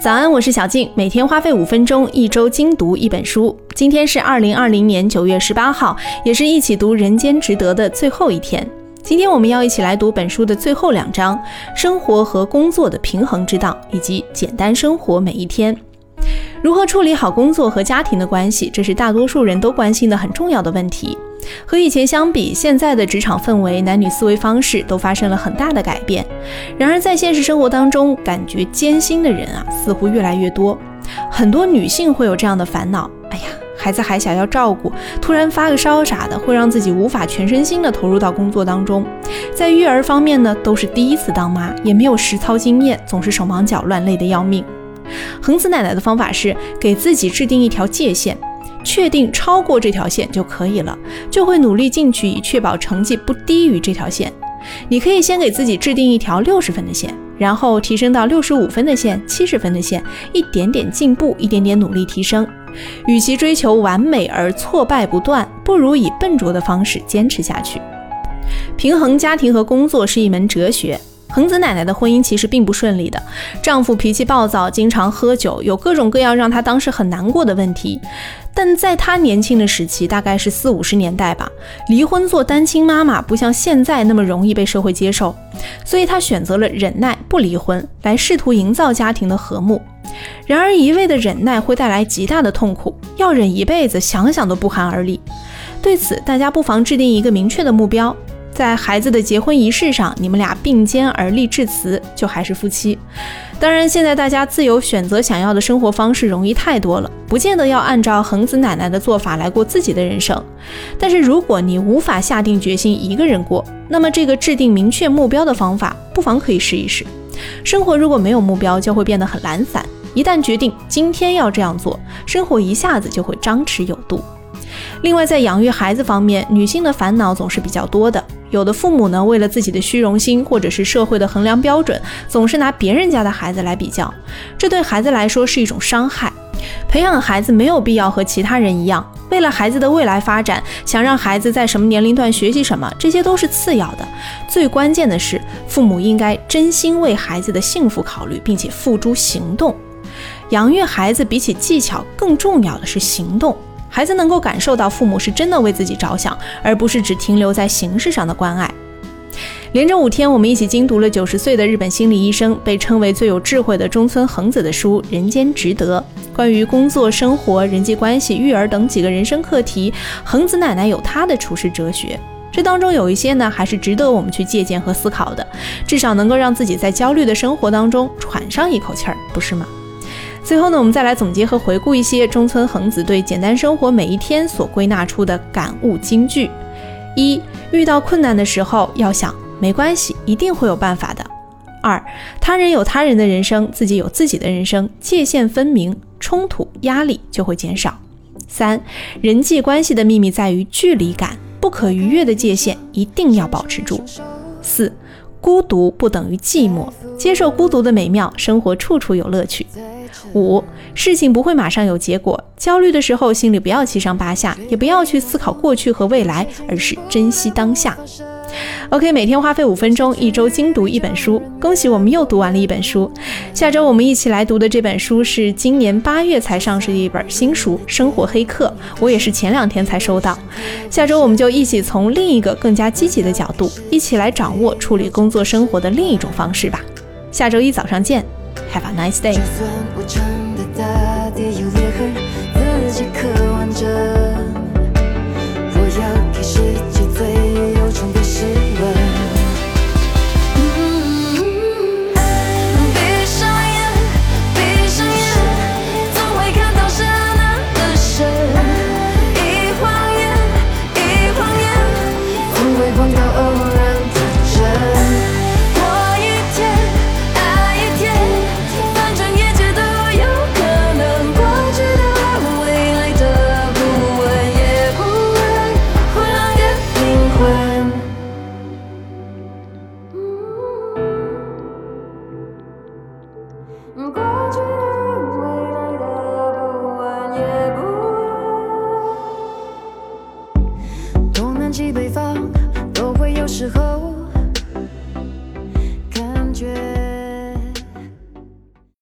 早安，我是小静，每天花费五分钟，一周精读一本书。今天是二零二零年九月十八号，也是一起读《人间值得》的最后一天。今天我们要一起来读本书的最后两章：生活和工作的平衡之道，以及简单生活每一天。如何处理好工作和家庭的关系，这是大多数人都关心的很重要的问题。和以前相比，现在的职场氛围、男女思维方式都发生了很大的改变。然而，在现实生活当中，感觉艰辛的人啊，似乎越来越多。很多女性会有这样的烦恼：哎呀，孩子还小要照顾，突然发个烧啥的，会让自己无法全身心的投入到工作当中。在育儿方面呢，都是第一次当妈，也没有实操经验，总是手忙脚乱，累得要命。恒子奶奶的方法是给自己制定一条界限，确定超过这条线就可以了，就会努力进取，以确保成绩不低于这条线。你可以先给自己制定一条六十分的线，然后提升到六十五分的线、七十分的线，一点点进步，一点点努力提升。与其追求完美而挫败不断，不如以笨拙的方式坚持下去。平衡家庭和工作是一门哲学。恒子奶奶的婚姻其实并不顺利的，丈夫脾气暴躁，经常喝酒，有各种各样让她当时很难过的问题。但在她年轻的时期，大概是四五十年代吧，离婚做单亲妈妈不像现在那么容易被社会接受，所以她选择了忍耐不离婚，来试图营造家庭的和睦。然而一味的忍耐会带来极大的痛苦，要忍一辈子，想想都不寒而栗。对此，大家不妨制定一个明确的目标。在孩子的结婚仪式上，你们俩并肩而立致辞，就还是夫妻。当然，现在大家自由选择想要的生活方式容易太多了，不见得要按照恒子奶奶的做法来过自己的人生。但是，如果你无法下定决心一个人过，那么这个制定明确目标的方法，不妨可以试一试。生活如果没有目标，就会变得很懒散；一旦决定今天要这样做，生活一下子就会张弛有度。另外，在养育孩子方面，女性的烦恼总是比较多的。有的父母呢，为了自己的虚荣心，或者是社会的衡量标准，总是拿别人家的孩子来比较，这对孩子来说是一种伤害。培养孩子没有必要和其他人一样，为了孩子的未来发展，想让孩子在什么年龄段学习什么，这些都是次要的。最关键的是，父母应该真心为孩子的幸福考虑，并且付诸行动。养育孩子比起技巧更重要的是行动。孩子能够感受到父母是真的为自己着想，而不是只停留在形式上的关爱。连着五天，我们一起精读了九十岁的日本心理医生，被称为最有智慧的中村恒子的书《人间值得》。关于工作、生活、人际关系、育儿等几个人生课题，恒子奶奶有她的处世哲学。这当中有一些呢，还是值得我们去借鉴和思考的，至少能够让自己在焦虑的生活当中喘上一口气儿，不是吗？最后呢，我们再来总结和回顾一些中村恒子对简单生活每一天所归纳出的感悟金句：一、遇到困难的时候要想没关系，一定会有办法的；二、他人有他人的人生，自己有自己的人生，界限分明，冲突压力就会减少；三、人际关系的秘密在于距离感，不可逾越的界限一定要保持住；四、孤独不等于寂寞，接受孤独的美妙，生活处处有乐趣。五，事情不会马上有结果，焦虑的时候心里不要七上八下，也不要去思考过去和未来，而是珍惜当下。OK，每天花费五分钟，一周精读一本书。恭喜我们又读完了一本书。下周我们一起来读的这本书是今年八月才上市的一本新书《生活黑客》，我也是前两天才收到。下周我们就一起从另一个更加积极的角度，一起来掌握处理工作生活的另一种方式吧。下周一早上见。Have a nice day。西北方都会有时候。